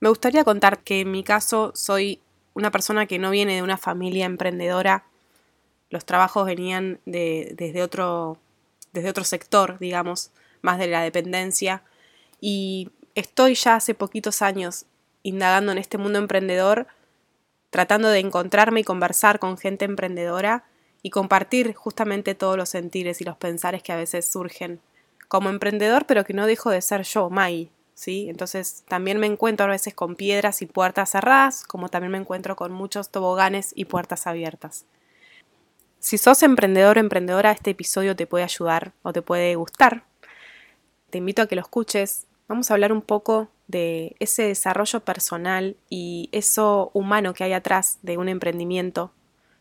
Me gustaría contar que en mi caso soy una persona que no viene de una familia emprendedora. Los trabajos venían de, desde, otro, desde otro sector, digamos, más de la dependencia. Y estoy ya hace poquitos años indagando en este mundo emprendedor, tratando de encontrarme y conversar con gente emprendedora y compartir justamente todos los sentires y los pensares que a veces surgen como emprendedor, pero que no dejo de ser yo, Mai, Entonces también me encuentro a veces con piedras y puertas cerradas, como también me encuentro con muchos toboganes y puertas abiertas. Si sos emprendedor o emprendedora, este episodio te puede ayudar o te puede gustar. Te invito a que lo escuches. Vamos a hablar un poco de ese desarrollo personal y eso humano que hay atrás de un emprendimiento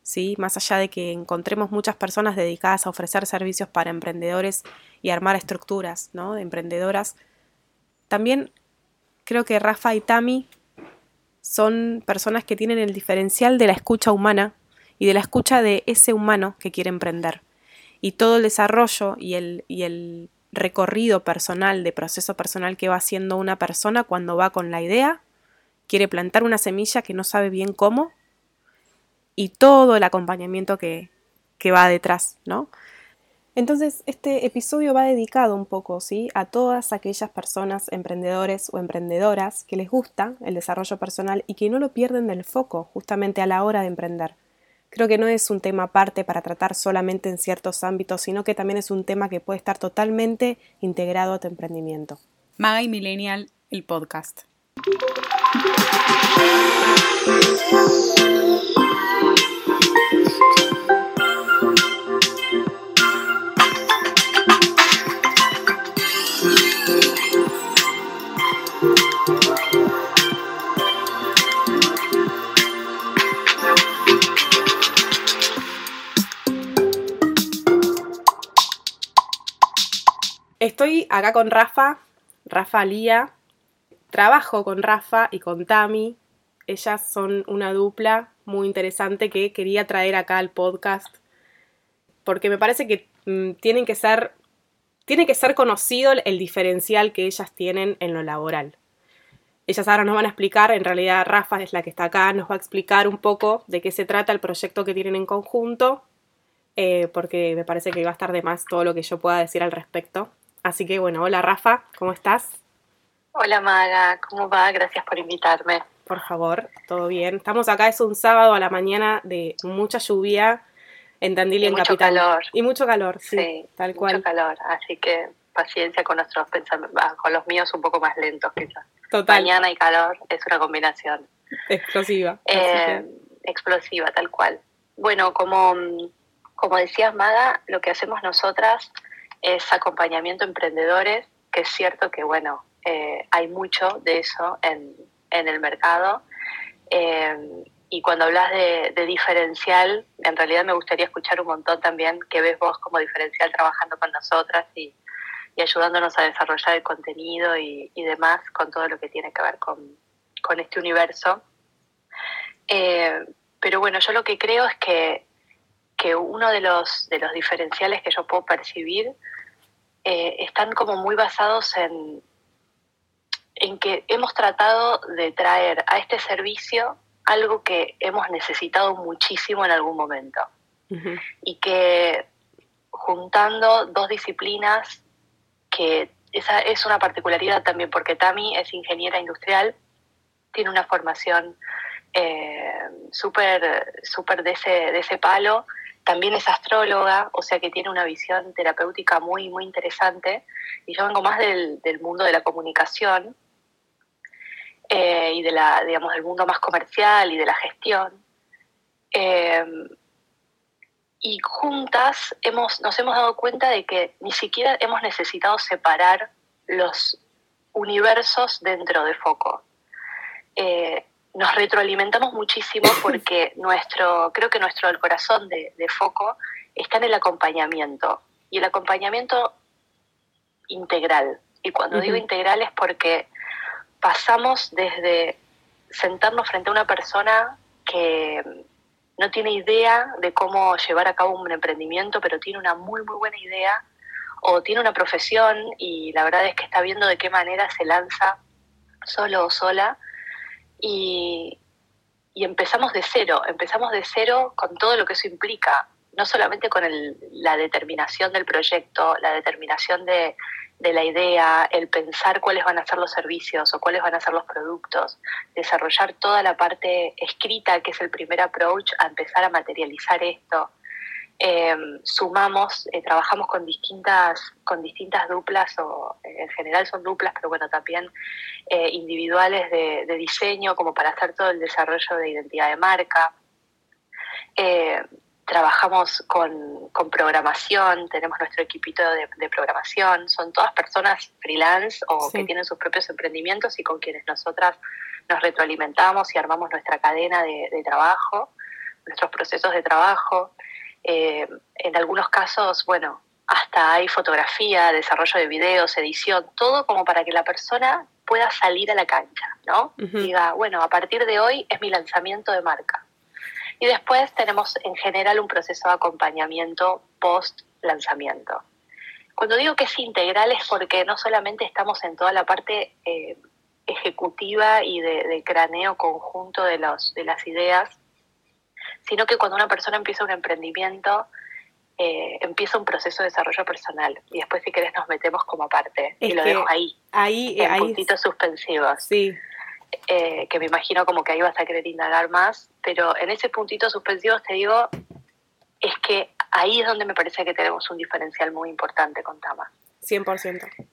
¿sí? Más allá de que encontremos muchas personas dedicadas a ofrecer servicios para emprendedores y armar estructuras, ¿no? De emprendedoras, también creo que Rafa y Tami son personas que tienen el diferencial de la escucha humana y de la escucha de ese humano que quiere emprender. Y todo el desarrollo y el, y el recorrido personal, de proceso personal que va haciendo una persona cuando va con la idea, quiere plantar una semilla que no sabe bien cómo y todo el acompañamiento que, que va detrás, ¿no? Entonces, este episodio va dedicado un poco, ¿sí? A todas aquellas personas, emprendedores o emprendedoras que les gusta el desarrollo personal y que no lo pierden del foco justamente a la hora de emprender. Creo que no es un tema aparte para tratar solamente en ciertos ámbitos, sino que también es un tema que puede estar totalmente integrado a tu emprendimiento. Maga y Millennial, el podcast. Estoy acá con Rafa, Rafa Lía. Trabajo con Rafa y con Tami. Ellas son una dupla muy interesante que quería traer acá al podcast. Porque me parece que mm, tienen que ser. Tiene que ser conocido el diferencial que ellas tienen en lo laboral. Ellas ahora nos van a explicar, en realidad Rafa es la que está acá, nos va a explicar un poco de qué se trata el proyecto que tienen en conjunto, eh, porque me parece que va a estar de más todo lo que yo pueda decir al respecto. Así que bueno, hola Rafa, ¿cómo estás? Hola Maga, ¿cómo va? Gracias por invitarme. Por favor, todo bien. Estamos acá, es un sábado a la mañana de mucha lluvia en Tandil y, en mucho calor. Y mucho calor, sí, tal cual. Mucho calor, así que paciencia con nuestros pensamientos, con los míos un poco más lentos quizás. Total. Mañana y calor es una combinación. Explosiva. Eh, explosiva, tal cual. Bueno, como, como decías Maga, lo que hacemos nosotras es acompañamiento a emprendedores, que es cierto que, bueno, eh, hay mucho de eso en, en el mercado. Eh, y cuando hablas de, diferencial, en realidad me gustaría escuchar un montón también que ves vos como diferencial trabajando con nosotras y, y ayudándonos a desarrollar el contenido y, y, demás con todo lo que tiene que ver con, con este universo. Eh, pero bueno, yo lo que creo es que que uno de los, de los diferenciales que yo puedo percibir eh, están como muy basados en, en que hemos tratado de traer a este servicio algo que hemos necesitado muchísimo en algún momento. Y que juntando dos disciplinas, que esa es una particularidad también, porque Tami es ingeniera industrial, tiene una formación eh, súper super de ese, de ese palo también es astróloga, o sea que tiene una visión terapéutica muy, muy interesante. Y yo vengo más del, mundo de la comunicación eh, y de la, digamos, del mundo más comercial y de la gestión. Eh, y juntas hemos, nos hemos dado cuenta de que ni siquiera hemos necesitado separar los universos dentro de Foco. Eh, nos retroalimentamos muchísimo porque nuestro, creo que nuestro el corazón de, foco está en el acompañamiento y el acompañamiento integral. Y cuando digo integral es porque pasamos desde sentarnos frente a una persona que no tiene idea de cómo llevar a cabo un emprendimiento, pero tiene una muy, muy buena idea, o tiene una profesión y la verdad es que está viendo de qué manera se lanza solo o sola y, empezamos de cero, empezamos de cero con todo lo que eso implica, no solamente con la determinación del proyecto, la determinación de, la idea, el pensar cuáles van a ser los servicios o cuáles van a ser los productos, desarrollar toda la parte escrita, que es el primer approach, a empezar a materializar esto. Em, sumamos, eh, trabajamos con distintas, con distintas duplas, o eh, en general son duplas, pero bueno, también eh, individuales de, diseño, como para hacer todo el desarrollo de identidad de marca trabajamos con, programación, tenemos nuestro equipito de, programación, son todas personas freelance o que tienen sus propios emprendimientos y con quienes nosotras nos retroalimentamos y armamos nuestra cadena de, trabajo, nuestros procesos de trabajo. Eh, en algunos casos, bueno, hasta hay fotografía, desarrollo de videos, edición, todo como para que la persona pueda salir a la cancha, ¿no? Diga, bueno, a partir de hoy es mi lanzamiento de marca y después tenemos en general un proceso de acompañamiento post lanzamiento. Cuando digo que es integral es porque no solamente estamos en toda la parte eh, ejecutiva y de, craneo conjunto de, los, de las ideas, sino que cuando una persona empieza un emprendimiento, eh, empieza un proceso de desarrollo personal y después si querés nos metemos como parte y lo dejo ahí, ahí en puntitos suspensivos. Sí, eh, que me imagino como que ahí vas a querer indagar más, pero en ese puntito suspensivo te digo, es que ahí es donde me parece que tenemos un diferencial muy importante con Tama. 100%.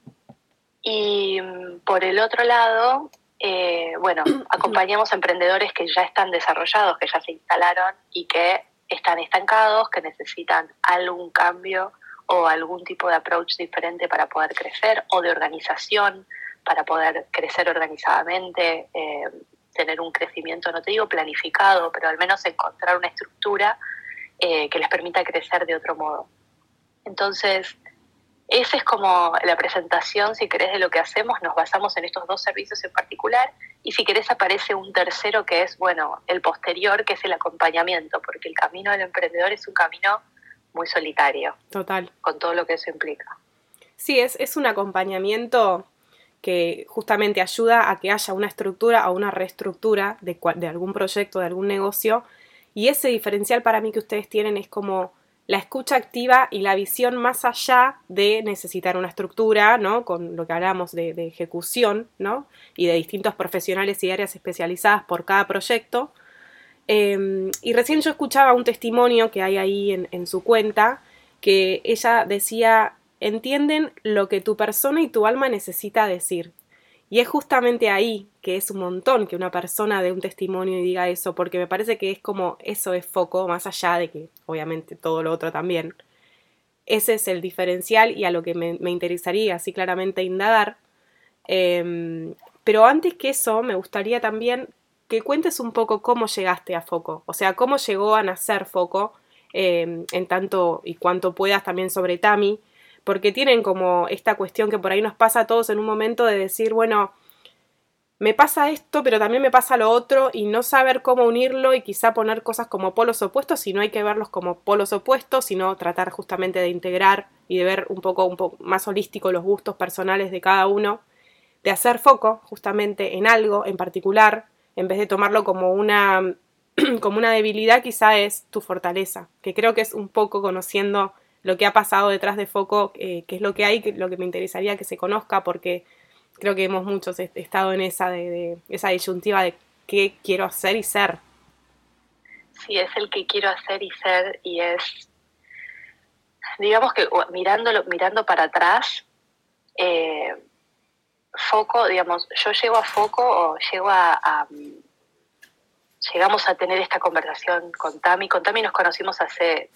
Y mm, por el otro lado, eh, bueno, acompañamos a emprendedores que ya están desarrollados, que ya se instalaron y que están estancados, que necesitan algún cambio o algún tipo de approach diferente para poder crecer o de organización para poder crecer organizadamente, eh, tener un crecimiento, no te digo planificado, pero al menos encontrar una estructura eh, que les permita crecer de otro modo. Entonces, esa es como la presentación, si querés, de lo que hacemos. Nos basamos en estos dos servicios en particular y si querés aparece un tercero que es, bueno, el posterior, que es el acompañamiento, porque el camino del emprendedor es un camino muy solitario. Total. Con todo lo que eso implica. Sí, es, es un acompañamiento que justamente ayuda a que haya una estructura o una reestructura de, de algún proyecto, de algún negocio. Y ese diferencial para mí que ustedes tienen es como la escucha activa y la visión más allá de necesitar una estructura, ¿no? Con lo que hablamos de, ejecución, ¿no? Y de distintos profesionales y áreas especializadas por cada proyecto. Em, y recién yo escuchaba un testimonio que hay ahí en, en su cuenta, que ella decía entienden lo que tu persona y tu alma necesita decir. Y es justamente ahí que es un montón que una persona dé un testimonio y diga eso, porque me parece que es como eso es foco, más allá de que obviamente todo lo otro también. Ese es el diferencial y a lo que me, interesaría así claramente indagar. Em, pero antes que eso, me gustaría también que cuentes un poco cómo llegaste a Foco, o sea, cómo llegó a nacer Foco, em, en tanto y cuanto puedas también sobre Tami, porque tienen como esta cuestión que por ahí nos pasa a todos en un momento de decir, bueno, me pasa esto, pero también me pasa lo otro, y no saber cómo unirlo y quizá poner cosas como polos opuestos, si no hay que verlos como polos opuestos, sino tratar justamente de integrar y de ver un poco, un poco más holístico los gustos personales de cada uno, de hacer foco justamente en algo en particular, en vez de tomarlo como una, como una debilidad, quizá es tu fortaleza, que creo que es un poco conociendo lo que ha pasado detrás de Foco, eh, qué es lo que hay, lo que me interesaría que se conozca, porque creo que hemos muchos estado en esa, de, esa disyuntiva de qué quiero hacer y ser. Sí, es el que quiero hacer y ser, y es, digamos que mirándolo, mirando para atrás, eh, Foco, digamos, yo llego a Foco o llego a llegamos a tener esta conversación con Tami. Con Tami nos conocimos hace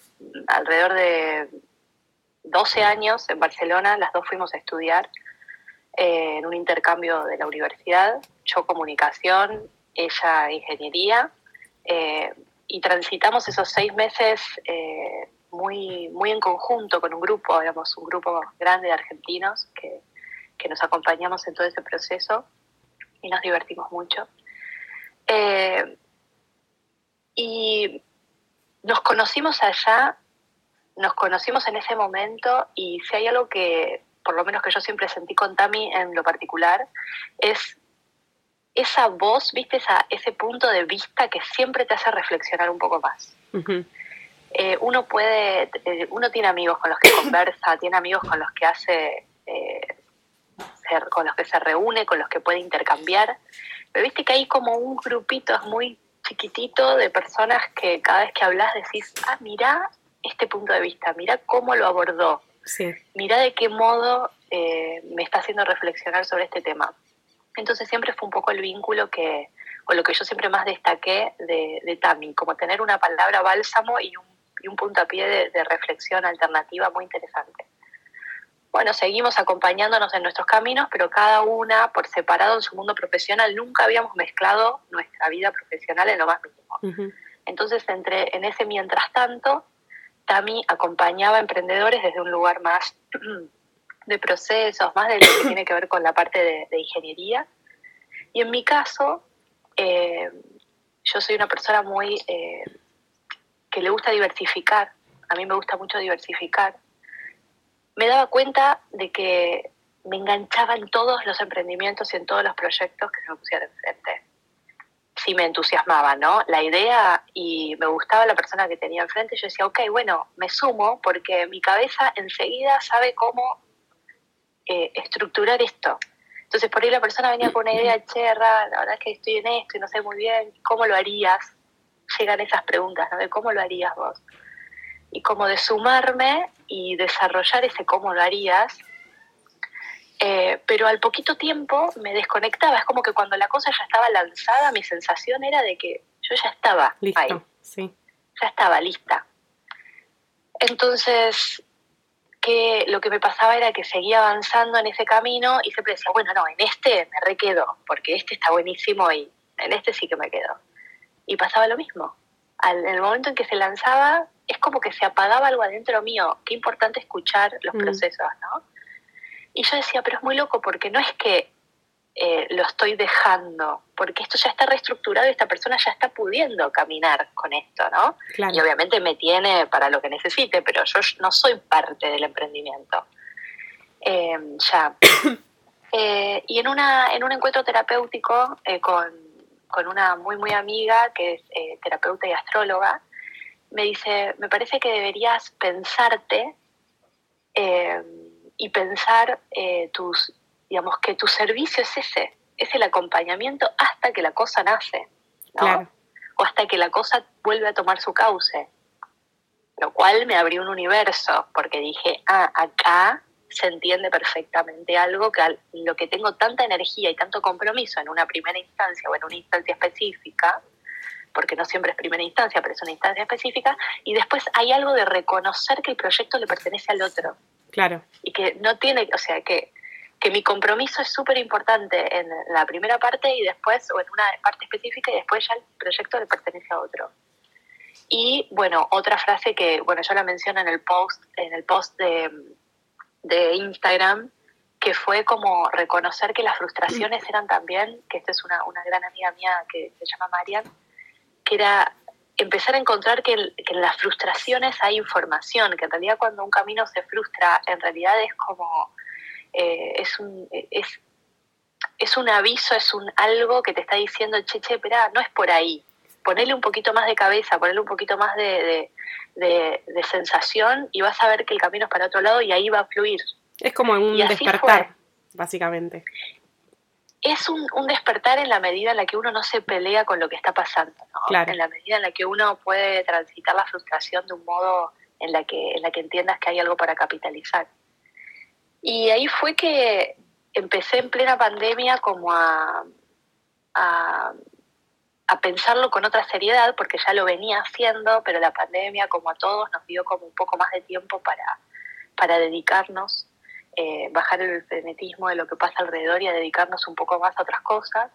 alrededor de 12 años en Barcelona, las dos fuimos a estudiar eh, en un intercambio de la universidad, yo comunicación, ella ingeniería, eh, y transitamos esos seis meses eh, muy, muy en conjunto con un grupo, digamos, un grupo grande de argentinos que, que nos acompañamos en todo ese proceso y nos divertimos mucho. Y nos conocimos allá, nos conocimos en ese momento y si hay algo que, por lo menos que yo siempre sentí con Tami en lo particular, es esa voz, viste, esa, ese punto de vista que siempre te hace reflexionar un poco más. Eh, uno puede, eh, uno tiene amigos con los que conversa, tiene amigos con los que hace, eh, con los que se reúne, con los que puede intercambiar, pero viste que hay como un grupito, es muy chiquitito de personas que cada vez que hablas decís, ah, mira este punto de vista, mira cómo lo abordó, sí. mira de qué modo me está haciendo reflexionar sobre este tema. Entonces siempre fue un poco el vínculo que, o lo que yo siempre más destaqué de, de Tami, como tener una palabra bálsamo y un, y un puntapié de, de reflexión alternativa muy interesante. Bueno, seguimos acompañándonos en nuestros caminos, pero cada una por separado en su mundo profesional, nunca habíamos mezclado nuestra vida profesional en lo más mínimo. Entonces, entre, en ese mientras tanto, Tami acompañaba a emprendedores desde un lugar más de procesos, más de lo que tiene que ver con la parte de, ingeniería. Y en mi caso, eh, yo soy una persona muy eh, que le gusta diversificar, a mí me gusta mucho diversificar. Me daba cuenta de que me enganchaba en todos los emprendimientos y en todos los proyectos que se me pusieran enfrente. Sí me entusiasmaba, ¿no? La idea y me gustaba la persona que tenía enfrente. Yo decía, ok, bueno, me sumo porque mi cabeza enseguida sabe cómo eh, estructurar esto. Entonces por ahí la persona venía con una idea, cherra, la verdad es que estoy en esto y no sé muy bien, ¿cómo lo harías? Llegan esas preguntas, ¿no? De cómo lo harías vos. Y como de sumarme y desarrollar ese cómo lo harías, eh, pero al poquito tiempo me desconectaba. Es como que cuando la cosa ya estaba lanzada, mi sensación era de que yo ya estaba ahí. Sí. Ya estaba lista. Entonces, que lo que me pasaba era que seguía avanzando en ese camino y siempre decía, bueno, no, en este me requedo, porque este está buenísimo y en este sí que me quedo. Y pasaba lo mismo. Al, en el momento en que se lanzaba, es como que se apagaba algo adentro mío. Qué importante escuchar los mm. procesos, ¿no? Y yo decía, pero es muy loco porque no es que eh, lo estoy dejando, porque esto ya está reestructurado y esta persona ya está pudiendo caminar con esto, ¿no? Y obviamente me tiene para lo que necesite, pero yo no soy parte del emprendimiento. Em, ya. Eh, y en, una, en un encuentro terapéutico eh, con, con, una muy, muy amiga que es terapeuta y astróloga, me dice, me parece que deberías pensarte em, y pensar tus digamos que tu servicio es ese, es el acompañamiento hasta que la cosa nace, ¿no? O hasta que la cosa vuelve a tomar su cauce. Lo cual me abrió un universo, porque dije, ah, acá se entiende perfectamente algo que lo que tengo tanta energía y tanto compromiso en una primera instancia o en una instancia específica, porque no siempre es primera instancia, pero es una instancia específica, y después hay algo de reconocer que el proyecto le pertenece al otro. Claro. Y que no tiene, o sea, que que mi compromiso es súper importante en la primera parte y después, o en una parte específica y después ya el proyecto le pertenece a otro. Y bueno, otra frase que, bueno, yo la menciono en el post, en el post de, de Instagram, que fue como reconocer que las frustraciones eran también, que esta es una, una gran amiga mía que se llama Marian, que era empezar a encontrar que, que, en las frustraciones hay información, que en realidad cuando un camino se frustra, en realidad es como eh, es, un, es, es un aviso, es un algo que te está diciendo, che, che, espera, no es por ahí. Ponele un poquito más de cabeza, ponele un poquito más de, de, sensación y vas a ver que el camino es para otro lado y ahí va a fluir. Es como un despertar, básicamente. Es un, un, despertar en la medida en la que uno no se pelea con lo que está pasando, en la medida en la que uno puede transitar la frustración de un modo en la que, en la que entiendas que hay algo para capitalizar. Y ahí fue que empecé en plena pandemia como a, a, pensarlo con otra seriedad, porque ya lo venía haciendo, pero la pandemia, como a todos, nos dio como un poco más de tiempo para, para dedicarnos, eh, bajar el frenetismo de lo que pasa alrededor y a dedicarnos un poco más a otras cosas.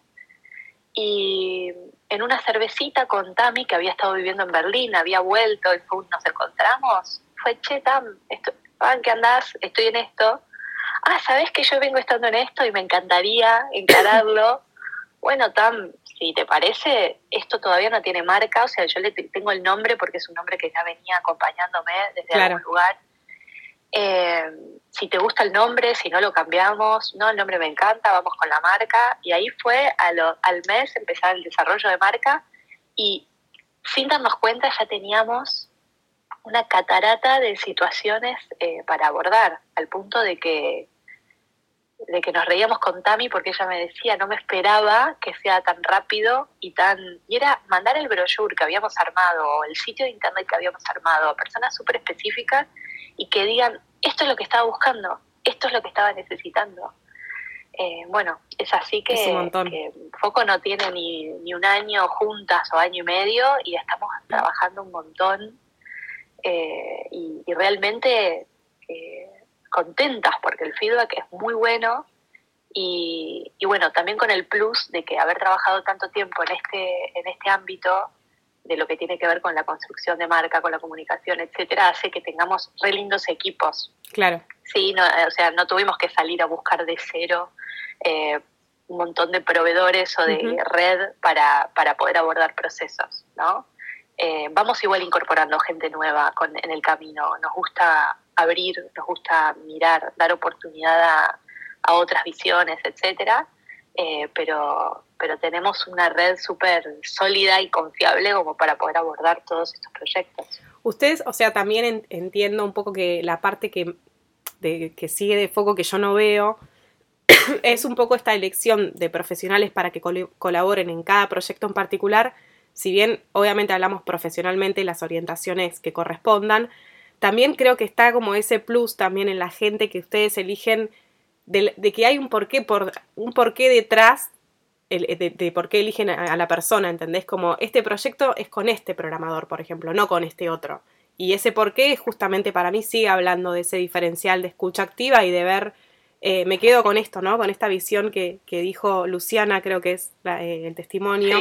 Y en una cervecita con Tami, que había estado viviendo en Berlín, había vuelto, y nos encontramos, fue, che, Tam, esto, ¿qué andás? Estoy en esto ah, ¿sabes que yo vengo estando en esto y me encantaría encararlo? bueno, Tam, si te parece, esto todavía no tiene marca, o sea, yo le tengo el nombre porque es un nombre que ya venía acompañándome desde algún lugar. Eh, si te gusta el nombre, si no lo cambiamos, no, el nombre me encanta, vamos con la marca. Y ahí fue al mes empezar el desarrollo de marca y sin darnos cuenta ya teníamos una catarata de situaciones eh, para abordar, al punto de que, de que nos reíamos con Tami porque ella me decía, no me esperaba que sea tan rápido y tan... Y era mandar el brochure que habíamos armado, el sitio de internet que habíamos armado a personas súper específicas y que digan, esto es lo que estaba buscando, esto es lo que estaba necesitando. Eh, bueno, es así que, Foco no tiene ni, ni, un año juntas o año y medio y estamos trabajando un montón eh, y, realmente eh, contentas porque el feedback es muy bueno y, bueno, también con el plus de que haber trabajado tanto tiempo en este, en este ámbito de lo que tiene que ver con la construcción de marca, con la comunicación, etcétera, hace que tengamos re lindos equipos. Claro. Sí, no, o sea, no tuvimos que salir a buscar de cero eh, un montón de proveedores o de red para, para poder abordar procesos, ¿no? Eh, vamos igual incorporando gente nueva con, en el camino. Nos gusta abrir, nos gusta mirar, dar oportunidad a, otras visiones, etcétera. Eh, pero, pero tenemos una red súper sólida y confiable como para poder abordar todos estos proyectos. Ustedes, o sea, también entiendo un poco que la parte que, que sigue de foco que yo no veo es un poco esta elección de profesionales para que colaboren en cada proyecto en particular, si bien obviamente hablamos profesionalmente las orientaciones que correspondan, también creo que está como ese plus también en la gente que ustedes eligen de, que hay un porqué, por, un porqué detrás de, por qué eligen a, la persona, ¿entendés? Como este proyecto es con este programador, por ejemplo, no con este otro. Y ese porqué justamente para mí sigue hablando de ese diferencial de escucha activa y de ver, eh, me quedo con esto, ¿no? Con esta visión que, dijo Luciana, creo que es eh, el testimonio.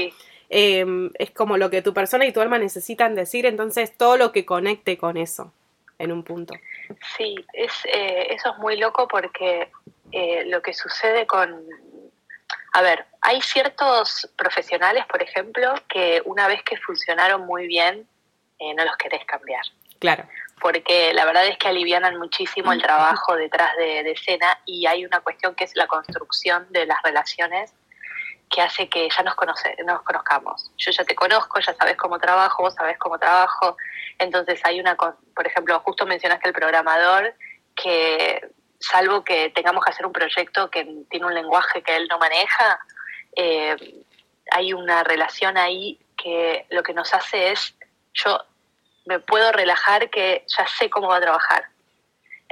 Em, es como lo que tu persona y tu alma necesitan decir, entonces todo lo que conecte con eso en un punto. Sí, es, eh, eso es muy loco porque eh, lo que sucede con... A ver, hay ciertos profesionales, por ejemplo, que una vez que funcionaron muy bien, eh, no los querés cambiar. Claro. Porque la verdad es que alivianan muchísimo el trabajo detrás de, de escena y hay una cuestión que es la construcción de las relaciones que hace que ya nos, conoce, nos conozcamos. Yo ya te conozco, ya sabes cómo trabajo, vos sabés cómo trabajo. Entonces hay una, por ejemplo, justo mencionaste el programador, que salvo que tengamos que hacer un proyecto que tiene un lenguaje que él no maneja, eh, hay una relación ahí que lo que nos hace es, yo me puedo relajar que ya sé cómo va a trabajar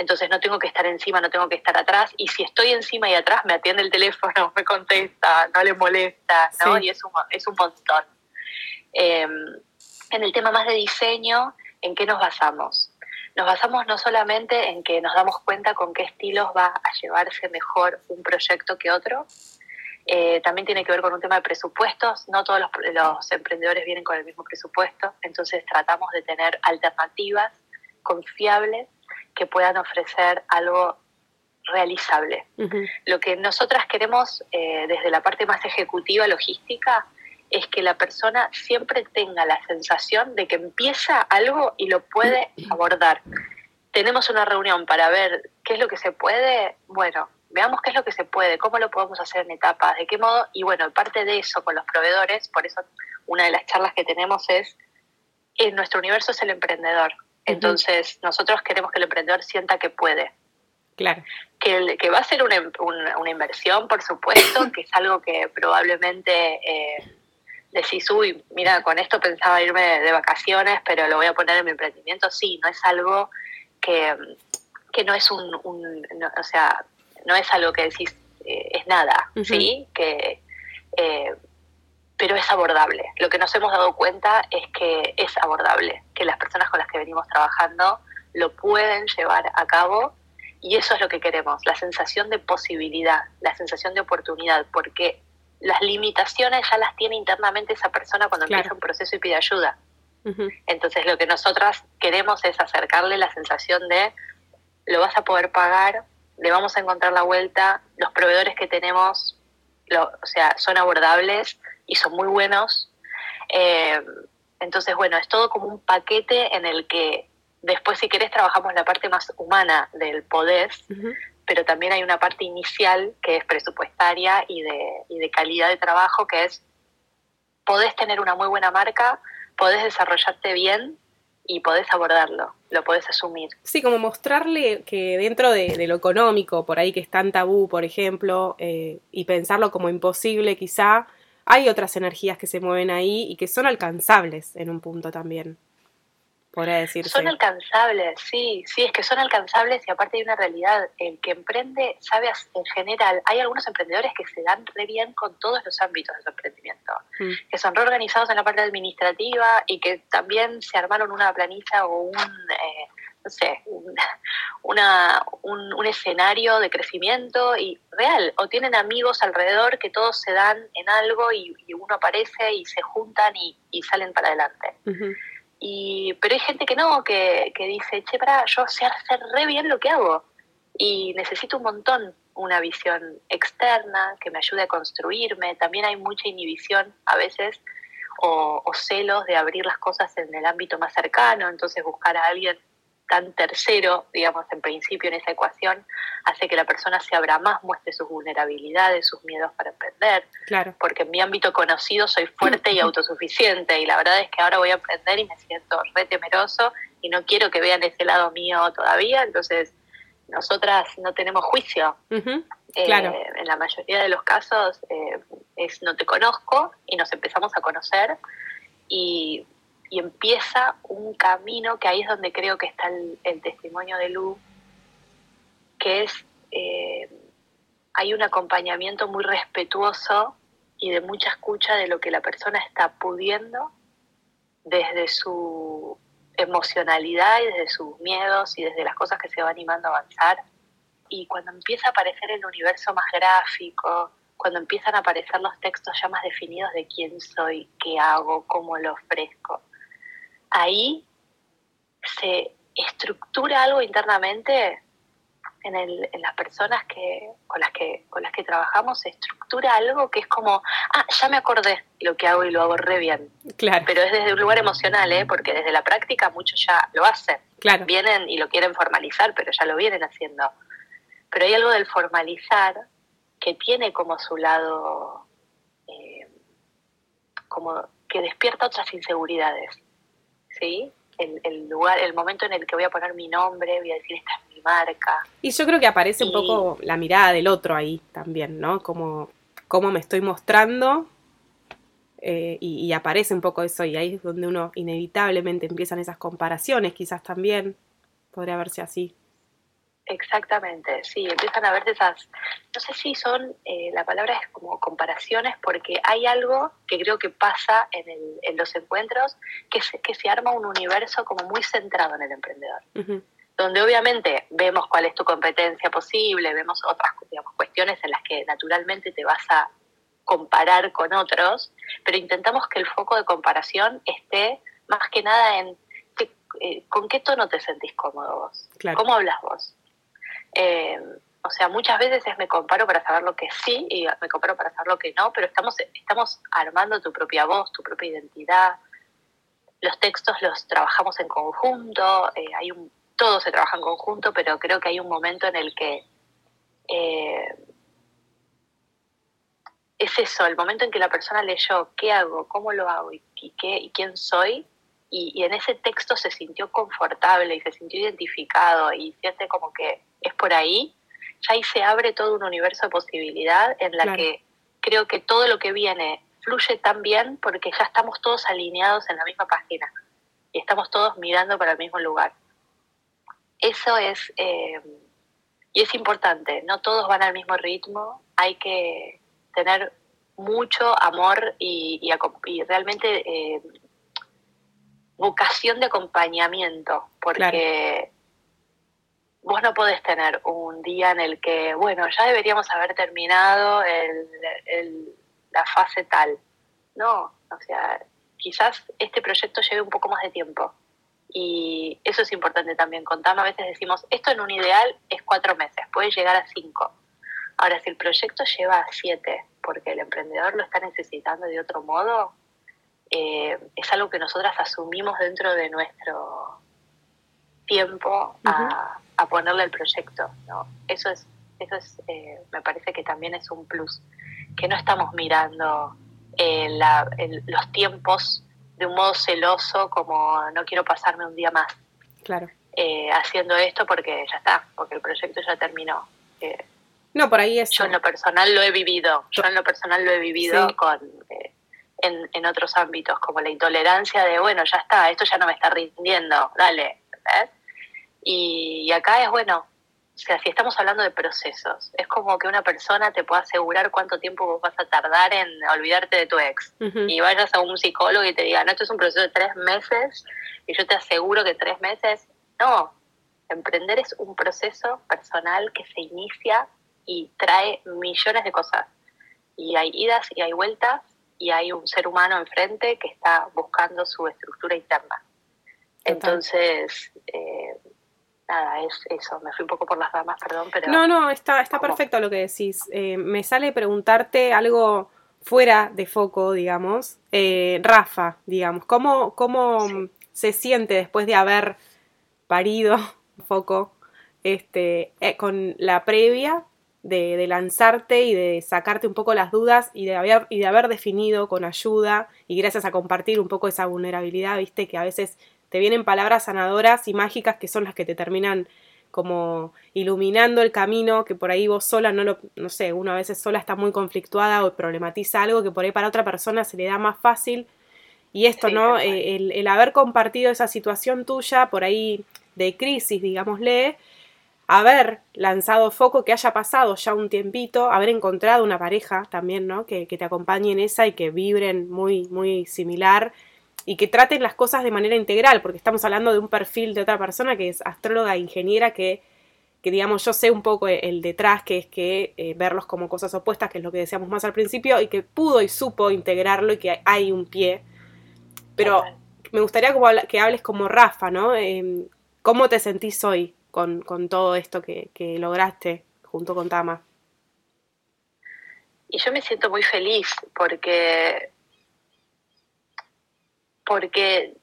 entonces no tengo que estar encima, no tengo que estar atrás, y si estoy encima y atrás me atiende el teléfono, me contesta, no le molesta, ¿no? Y es un, es un montón. Em, en el tema más de diseño, ¿en qué nos basamos? Nos basamos no solamente en que nos damos cuenta con qué estilos va a llevarse mejor un proyecto que otro, eh, también tiene que ver con un tema de presupuestos. No todos los, los, emprendedores vienen con el mismo presupuesto, entonces tratamos de tener alternativas confiables que puedan ofrecer algo realizable. Lo que nosotras queremos eh, desde la parte más ejecutiva, logística, es que la persona siempre tenga la sensación de que empieza algo y lo puede abordar. Tenemos una reunión para ver qué es lo que se puede, bueno, veamos qué es lo que se puede, cómo lo podemos hacer en etapas, de qué modo, y bueno, parte de eso con los proveedores, por eso una de las charlas que tenemos es, en nuestro universo es el emprendedor, entonces, nosotros queremos que el emprendedor sienta que puede. Claro. Que, que va a ser una, una, inversión, por supuesto, que es algo que probablemente eh, decís, uy, mira, con esto pensaba irme de vacaciones, pero lo voy a poner en mi emprendimiento. Sí, no es algo que, que no es un, o sea, no es algo que decís, eh, es nada, ¿sí? Que eh, pero es abordable. Lo que nos hemos dado cuenta es que es abordable, que las personas con las que venimos trabajando lo pueden llevar a cabo y eso es lo que queremos, la sensación de posibilidad, la sensación de oportunidad, porque las limitaciones ya las tiene internamente esa persona cuando empieza un proceso y pide ayuda. Entonces lo que nosotras queremos es acercarle la sensación de lo vas a poder pagar, le vamos a encontrar la vuelta, los proveedores que tenemos o sea, son abordables, y son muy buenos. Eh, entonces, bueno, es todo como un paquete en el que después si querés trabajamos la parte más humana del poder, pero también hay una parte inicial que es presupuestaria y de, y de calidad de trabajo, que es, podés tener una muy buena marca, podés desarrollarte bien y podés abordarlo, lo podés asumir. Sí, como mostrarle que dentro de, lo económico, por ahí que es tan tabú, por ejemplo, eh, y pensarlo como imposible quizá, hay otras energías que se mueven ahí y que son alcanzables en un punto también podría decirse. Son alcanzables, sí, sí, es que son alcanzables y aparte hay una realidad. El que emprende, sabe, en general, hay algunos emprendedores que se dan re bien con todos los ámbitos de su emprendimiento, mm. que son reorganizados en la parte administrativa y que también se armaron una planilla o un, eh, no sé, un, una, un, escenario de crecimiento y real, o tienen amigos alrededor que todos se dan en algo y, uno aparece y se juntan y, salen para adelante. Y, pero hay gente que no, que, que dice, che, para, yo sé hacer re bien lo que hago y necesito un montón una visión externa que me ayude a construirme. También hay mucha inhibición a veces o, o, celos de abrir las cosas en el ámbito más cercano, entonces buscar a alguien tan tercero, digamos, en principio en esa ecuación, hace que la persona se abra más, muestre sus vulnerabilidades, sus miedos para emprender. Claro. Porque en mi ámbito conocido soy fuerte y autosuficiente y la verdad es que ahora voy a emprender y me siento re temeroso y no quiero que vean ese lado mío todavía, entonces nosotras no tenemos juicio. Eh, claro. en la mayoría de los casos eh, es no te conozco y nos empezamos a conocer y y empieza un camino que ahí es donde creo que está el, testimonio de Lu, que es, eh, hay un acompañamiento muy respetuoso y de mucha escucha de lo que la persona está pudiendo desde su emocionalidad y desde sus miedos y desde las cosas que se va animando a avanzar. Y cuando empieza a aparecer el universo más gráfico, cuando empiezan a aparecer los textos ya más definidos de quién soy, qué hago, cómo lo ofrezco, ahí se estructura algo internamente en, el, en las personas que, con, las que, con las que trabajamos, se estructura algo que es como, ah, ya me acordé lo que hago y lo hago re bien. Claro. Pero es desde un lugar emocional, ¿eh? porque desde la práctica muchos ya lo hacen. Claro. Vienen y lo quieren formalizar, pero ya lo vienen haciendo. Pero hay algo del formalizar que tiene como su lado, eh, como que despierta otras inseguridades. ¿Sí? El, lugar, el momento en el que voy a poner mi nombre, voy a decir esta es mi marca. Y yo creo que aparece un poco la mirada del otro ahí también, ¿no? Como cómo me estoy mostrando eh, y, y, aparece un poco eso y ahí es donde uno inevitablemente empiezan esas comparaciones, quizás también podría verse así. Exactamente, sí, empiezan a verse esas, no sé si son, eh, la palabra es como comparaciones, porque hay algo que creo que pasa en, el, en los encuentros, que se, que se arma un universo como muy centrado en el emprendedor, donde obviamente vemos cuál es tu competencia posible, vemos otras cuestiones en las que naturalmente te vas a comparar con otros, pero intentamos que el foco de comparación esté más que nada en eh, con qué tono te sentís cómodo vos, cómo hablas vos eh, o sea, muchas veces es me comparo para saber lo que sí y me comparo para saber lo que no, pero estamos, estamos armando tu propia voz, tu propia identidad. Los textos los trabajamos en conjunto, eh, hay un, todo se trabaja en conjunto, pero creo que hay un momento en el que eh, es eso, el momento en que la persona leyó qué hago, cómo lo hago y, qué, y quién soy, y, en ese texto se sintió confortable y se sintió identificado y siente como que es por ahí, ya ahí se abre todo un universo de posibilidad en la que creo que todo lo que viene fluye tan bien porque ya estamos todos alineados en la misma página y estamos todos mirando para el mismo lugar. Eso es, eh, y es importante, no todos van al mismo ritmo, hay que tener mucho amor y, y, realmente eh, vocación de acompañamiento, porque vos no podés tener un día en el que, bueno, ya deberíamos haber terminado la fase tal. No, o sea, quizás este proyecto lleve un poco más de tiempo. Y eso es importante también. Contamos, a veces decimos, esto en un ideal es cuatro meses, puede llegar a cinco. Ahora, si el proyecto lleva a siete, porque el emprendedor lo está necesitando de otro modo, eh, es algo que nosotras asumimos dentro de nuestro tiempo a, ponerle el proyecto, ¿no? Eso es, eso es eh, me parece que también es un plus, que no estamos mirando eh, los tiempos de un modo celoso como no quiero pasarme un día más. Claro. Eh, haciendo esto porque ya está, porque el proyecto ya terminó. no, por ahí es. Yo en lo personal lo he vivido, yo en lo personal lo he vivido con en, en, otros ámbitos, como la intolerancia de, bueno, ya está, esto ya no me está rindiendo, dale. Y, acá es, bueno, o sea, si estamos hablando de procesos, es como que una persona te pueda asegurar cuánto tiempo vos vas a tardar en olvidarte de tu ex. Y vayas a un psicólogo y te diga, no, esto es un proceso de tres meses, y yo te aseguro que tres meses, no. Emprender es un proceso personal que se inicia y trae millones de cosas. Y hay idas y hay vueltas y hay un ser humano enfrente que está buscando su estructura interna. Entonces, eh, nada, es eso. Me fui un poco por las ramas, perdón, pero... No, no, está, está perfecto lo que decís. Eh, me sale preguntarte algo fuera de foco, digamos. Eh, Rafa, digamos, ¿cómo, cómo se siente después de haber parido foco este, con la previa de, lanzarte y de sacarte un poco las dudas y de, haber, y de haber definido con ayuda y gracias a compartir un poco esa vulnerabilidad, viste, que a veces te vienen palabras sanadoras y mágicas que son las que te terminan como iluminando el camino, que por ahí vos sola no lo, no sé, uno a veces sola está muy conflictuada o problematiza algo que por ahí para otra persona se le da más fácil. Y esto, ¿no? Eh, el, el, haber compartido esa situación tuya, por ahí de crisis, digámosle, haber lanzado foco, que haya pasado ya un tiempito, haber encontrado una pareja también, ¿no? Que, te acompañe en esa y que vibren muy, muy similar y que traten las cosas de manera integral, porque estamos hablando de un perfil de otra persona que es astróloga, ingeniera, que, que digamos yo sé un poco el detrás, que es que eh, verlos como cosas opuestas, que es lo que decíamos más al principio, y que pudo y supo integrarlo y que hay un pie. Pero me gustaría como que hables como Rafa, ¿no? Em, ¿Cómo te sentís hoy? Con, con todo esto que, que, lograste junto con Tama? Y yo me siento muy feliz porque, porque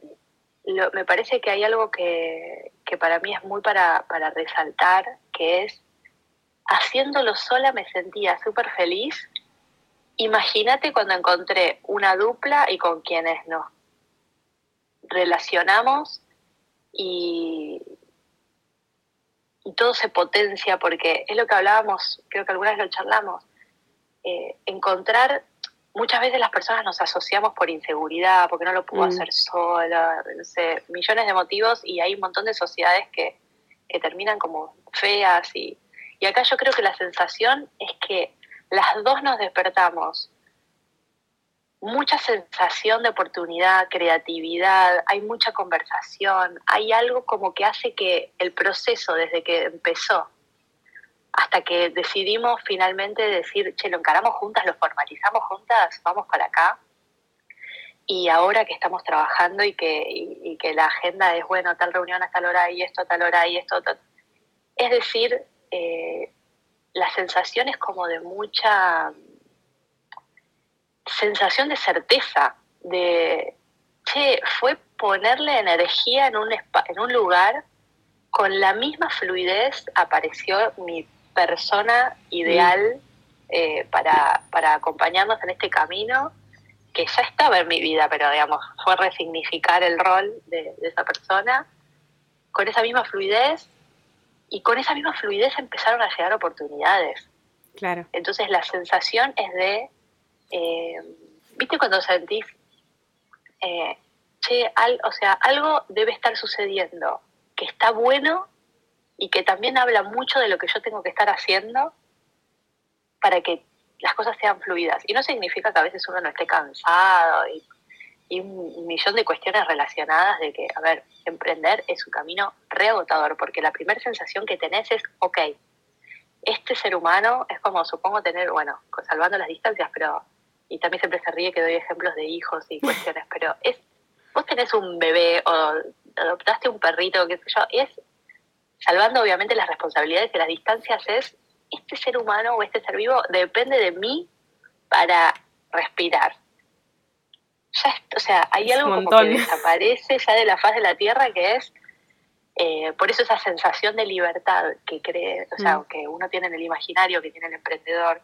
me parece que hay algo que, que para mí es muy para, para resaltar, que es haciéndolo sola me sentía súper feliz. Imagínate cuando encontré una dupla y con quienes nos relacionamos y, y todo se potencia porque es lo que hablábamos, creo que algunas lo charlamos, eh, encontrar, muchas veces las personas nos asociamos por inseguridad, porque no lo puedo mm. hacer sola, no sé, millones de motivos y hay un montón de sociedades que, que terminan como feas y, y acá yo creo que la sensación es que las dos nos despertamos mucha sensación de oportunidad, creatividad, hay mucha conversación, hay algo como que hace que el proceso desde que empezó hasta que decidimos finalmente decir, che, lo encaramos juntas, lo formalizamos juntas, vamos para acá. Y ahora que estamos trabajando y que, que la agenda es, bueno, tal reunión a tal hora y esto a tal hora y esto, tal. es decir, eh, la sensación es como de mucha sensación de certeza, de, che, fue ponerle energía en un, en un lugar, con la misma fluidez apareció mi persona ideal eh, para, para acompañarnos en este camino, que ya estaba en mi vida, pero digamos, fue resignificar el rol de, esa persona, con esa misma fluidez, y con esa misma fluidez empezaron a llegar oportunidades. Claro. Entonces la sensación es de eh, ¿viste cuando sentís, eh, che, o sea, algo debe estar sucediendo que está bueno y que también habla mucho de lo que yo tengo que estar haciendo para que las cosas sean fluidas. Y no significa que a veces uno no esté cansado y, y un millón de cuestiones relacionadas de que, a ver, emprender es un camino reagotador, porque la primera sensación que tenés es, ok, este ser humano es como, supongo, tener, bueno, salvando las distancias, pero y también siempre se ríe que doy ejemplos de hijos y cuestiones, pero es, vos tenés un bebé o adoptaste un perrito, qué sé yo, es, salvando obviamente las responsabilidades de las distancias, es, este ser humano o este ser vivo depende de mí para respirar. Ya, o sea, hay algo como que desaparece ya de la faz de la Tierra que es, Eh, por eso esa sensación de libertad que cree, o sea, mm. que uno tiene en el imaginario, que tiene el emprendedor,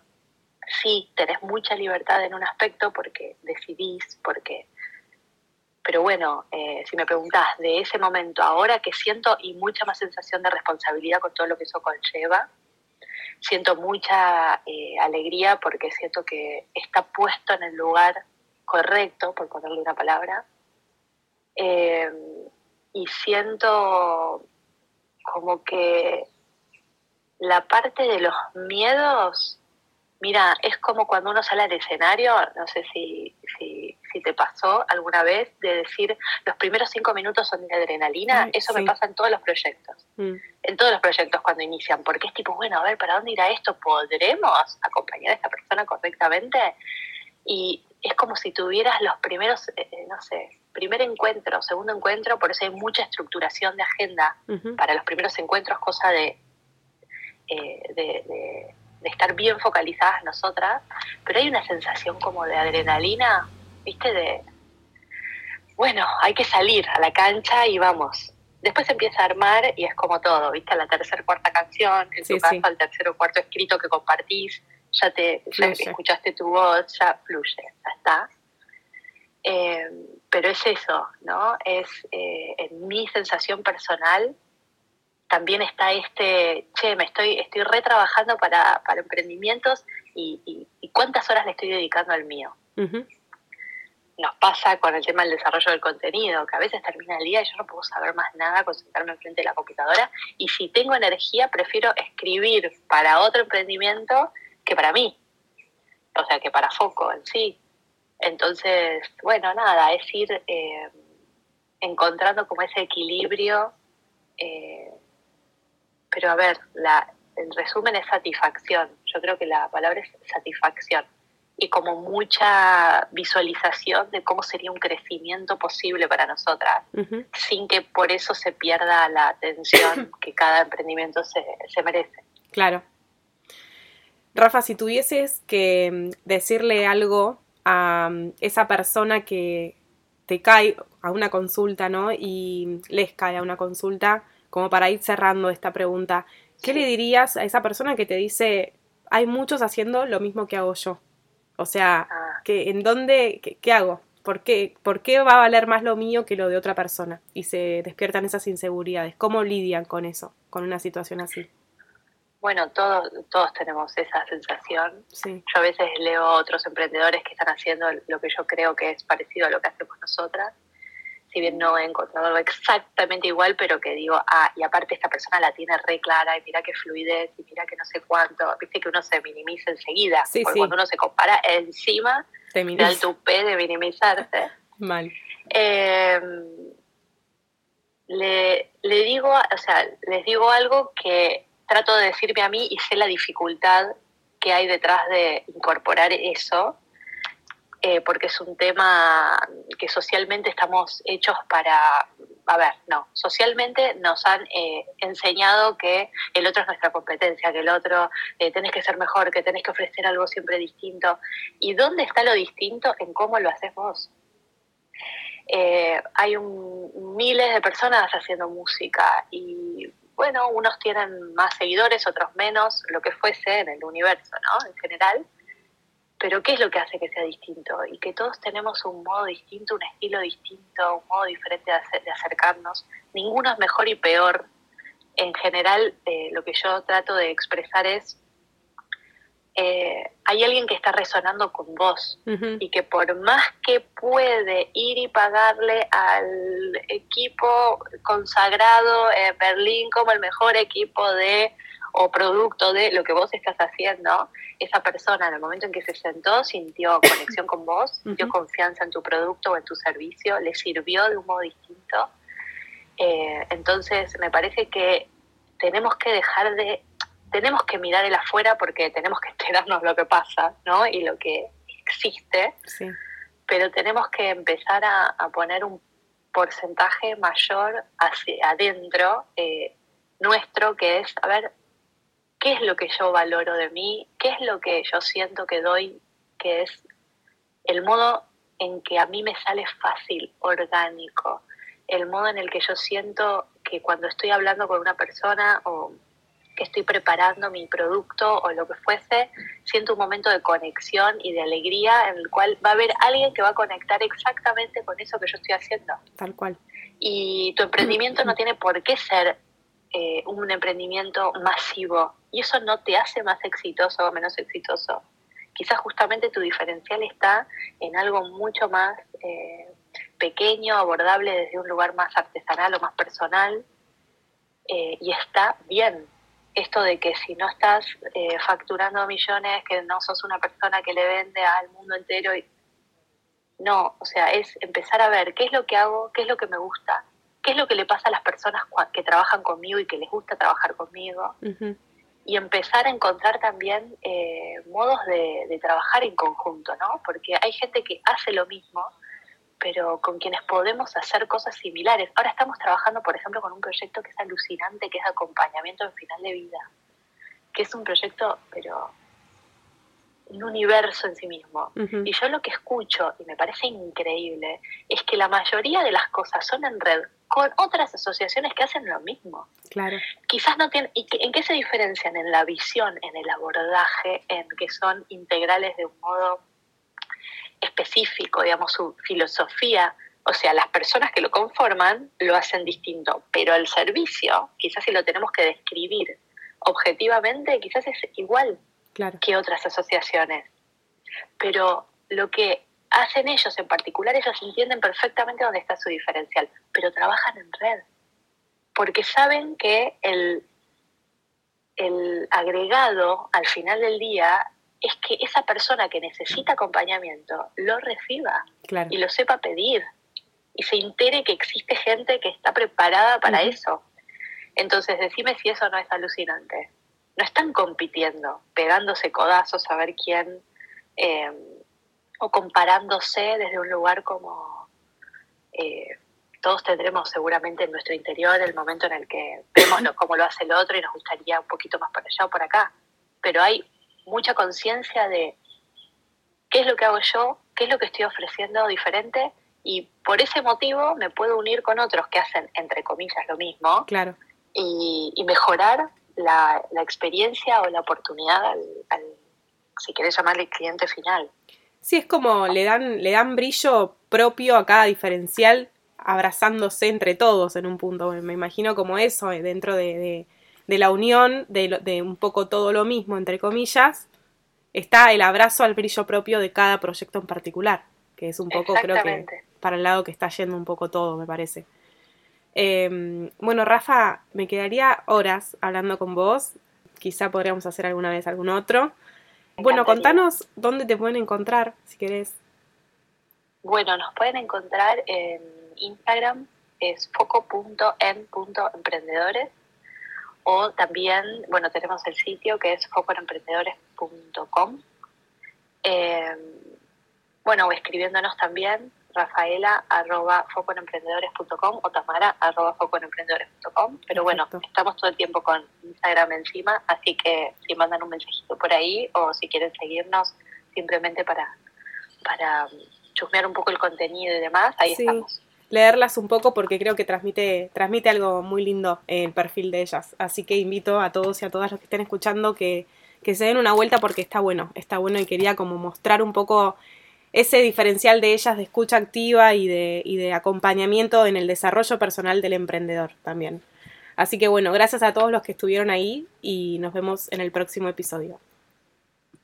sí, tenés mucha libertad en un aspecto porque decidís, porque... Pero bueno, eh, si me preguntás de ese momento ahora que siento y mucha más sensación de responsabilidad con todo lo que eso conlleva, siento mucha eh, alegría porque siento que está puesto en el lugar correcto, por ponerle una palabra, eh, y siento como que la parte de los miedos Mira, es como cuando uno sale al escenario, no sé si, si, te pasó alguna vez, de decir los primeros cinco minutos son de adrenalina, eso me pasa en todos los proyectos, mm. en todos los proyectos cuando inician, porque es tipo, bueno, a ver, ¿para dónde irá esto? ¿Podremos acompañar a esta persona correctamente? Y es como si tuvieras los primeros, eh, eh, no sé, primer encuentro, segundo encuentro, por eso hay mucha estructuración de agenda para los primeros encuentros, cosa de, eh, de de estar bien focalizadas nosotras, pero hay una sensación como de adrenalina, ¿viste? De, bueno, hay que salir a la cancha y vamos. Después empieza a armar y es como todo, ¿viste? La tercera cuarta canción, en tu caso, el tercer o cuarto escrito que compartís, ya te escuchaste tu voz, ya fluye, ya está. Eh, pero es eso, ¿no? Es eh, en mi sensación personal también está este, che, me estoy, estoy retrabajando para, para emprendimientos y, cuántas horas le estoy dedicando al mío. Nos pasa con el tema del desarrollo del contenido, que a veces termina el día y yo no puedo saber más nada, concentrarme enfrente de la computadora, y si tengo energía prefiero escribir para otro emprendimiento que para mí, o sea, que para Foco en sí. Entonces, bueno, nada, es ir eh, encontrando como ese equilibrio eh, pero a ver, la, el resumen es satisfacción. Yo creo que la palabra es satisfacción. Y como mucha visualización de cómo sería un crecimiento posible para nosotras, sin que por eso se pierda la atención que cada emprendimiento se, se merece. Claro. Rafa, si tuvieses que mm, decirle algo a mm, esa persona que te cae a una consulta, ¿no? Y les cae a una consulta, como para ir cerrando esta pregunta, ¿qué le dirías a esa persona que te dice, hay muchos haciendo lo mismo que hago yo? O sea, ah. que, ¿en dónde, qué, hago? ¿Por qué, ¿Por qué va a valer más lo mío que lo de otra persona? Y se despiertan esas inseguridades. ¿Cómo lidian con eso, con una situación así? Bueno, todos, todos tenemos esa sensación. Yo a veces leo a otros emprendedores que están haciendo lo que yo creo que es parecido a lo que hacemos nosotras si bien no he encontrado algo exactamente igual, pero que digo, ah, y aparte esta persona la tiene re clara, y mira qué fluidez, y mira que no sé cuánto, viste que uno se minimiza enseguida, porque cuando uno se compara encima del tupé de minimizarse. Mal. Em, le, le digo, o sea, les digo algo que trato de decirme a mí y sé la dificultad que hay detrás de incorporar eso eh, porque es un tema que socialmente estamos hechos para, a ver, no, socialmente nos han eh, enseñado que el otro es nuestra competencia, que el otro eh, tenés que ser mejor, que tenés que ofrecer algo siempre distinto. ¿Y dónde está lo distinto en cómo lo haces vos? hay un, miles de personas haciendo música y bueno, unos tienen más seguidores, otros menos, lo que fuese en el universo, ¿no? En general pero ¿qué es lo que hace que sea distinto? Y que todos tenemos un modo distinto, un estilo distinto, un modo diferente de, acercarnos. Ninguno es mejor y peor. En general, eh, lo que yo trato de expresar es, eh, hay alguien que está resonando con vos y que por más que puede ir y pagarle al equipo consagrado en Berlín como el mejor equipo de o producto de lo que vos estás haciendo, esa persona en el momento en que se sentó sintió conexión con vos, sintió confianza en tu producto o en tu servicio, le sirvió de un modo distinto. Eh, entonces me parece que tenemos que dejar de, tenemos que mirar el afuera porque tenemos que enterarnos lo que pasa, ¿no? Y lo que existe, pero tenemos que empezar a, poner un porcentaje mayor hacia adentro eh, nuestro, que es, a ver, qué es lo que yo valoro de mí, qué es lo que yo siento que doy, que es el modo en que a mí me sale fácil, orgánico, el modo en el que yo siento que cuando estoy hablando con una persona o que estoy preparando mi producto o lo que fuese, siento un momento de conexión y de alegría en el cual va a haber alguien que va a conectar exactamente con eso que yo estoy haciendo. Tal cual. Y tu emprendimiento no tiene por qué ser eh, un emprendimiento masivo y eso no te hace más exitoso o menos exitoso. Quizás justamente tu diferencial está en algo mucho más eh, pequeño, abordable desde un lugar más artesanal o más personal eh, y está bien esto de que si no estás eh, facturando millones, que no sos una persona que le vende al mundo entero. Y... No, o sea, es empezar a ver qué es lo que hago, qué es lo que me gusta, qué es lo que le pasa a las personas que trabajan conmigo y que les gusta trabajar conmigo. Y empezar a encontrar también eh, modos de, de trabajar en conjunto, ¿no? Porque hay gente que hace lo mismo, pero con quienes podemos hacer cosas similares. Ahora estamos trabajando, por ejemplo, con un proyecto que es alucinante, que es acompañamiento en final de vida, que es un proyecto, pero un universo en sí mismo. Y yo lo que escucho, y me parece increíble, es que la mayoría de las cosas son en red con otras asociaciones que hacen lo mismo. Claro. Quizás no tienen, ¿y en qué se diferencian? En la visión, en el abordaje, en que son integrales de un modo específico, digamos, su filosofía, o sea, las personas que lo conforman lo hacen distinto, pero el servicio, quizás si lo tenemos que describir objetivamente, quizás es igual que otras asociaciones. Pero lo que hacen ellos en particular, ellos entienden perfectamente dónde está su diferencial, pero trabajan en red, porque saben que el, el agregado al final del día es que esa persona que necesita acompañamiento lo reciba y lo sepa pedir y se entere que existe gente que está preparada para eso. Entonces, decime si eso no es alucinante. No están compitiendo, pegándose codazos a ver quién, eh, o comparándose desde un lugar como eh, todos tendremos seguramente en nuestro interior el momento en el que vemos cómo lo hace el otro y nos gustaría un poquito más por allá o por acá. Pero hay mucha conciencia de qué es lo que hago yo, qué es lo que estoy ofreciendo diferente y por ese motivo me puedo unir con otros que hacen, entre comillas, lo mismo. Claro. Y, mejorar la, experiencia o la oportunidad al, si querés llamarle, cliente final. Sí, es como le dan, le dan brillo propio a cada diferencial, abrazándose entre todos en un punto. Me imagino como eso, eh, dentro de de la unión de, de, un poco todo lo mismo, entre comillas, está el abrazo al brillo propio de cada proyecto en particular, que es un poco, creo que, para el lado que está yendo un poco todo, me parece. Em, bueno, Rafa, me quedaría horas hablando con vos. Quizá podríamos hacer alguna vez algún otro. Bueno, contanos dónde te pueden encontrar, si querés. Bueno, nos pueden encontrar en Instagram, es foco.en.emprendedores o también, bueno, tenemos el sitio que es focoemprendedores.com. Eh, bueno, o escribiéndonos también rafaela arroba focoemprendedores.com o tamara arroba focoemprendedores.com. Pero bueno, estamos todo el tiempo con Instagram encima, así que si mandan un mensajito por ahí o si quieren seguirnos simplemente para, para chusmear un poco el contenido y demás, ahí estamos leerlas un poco porque creo que transmite, transmite algo muy lindo el perfil de ellas. Así que invito a todos y a todas los que estén escuchando que, que se den una vuelta porque está bueno, está bueno y quería como mostrar un poco ese diferencial de ellas de escucha activa y de, y de acompañamiento en el desarrollo personal del emprendedor también. Así que bueno, gracias a todos los que estuvieron ahí y nos vemos en el próximo episodio.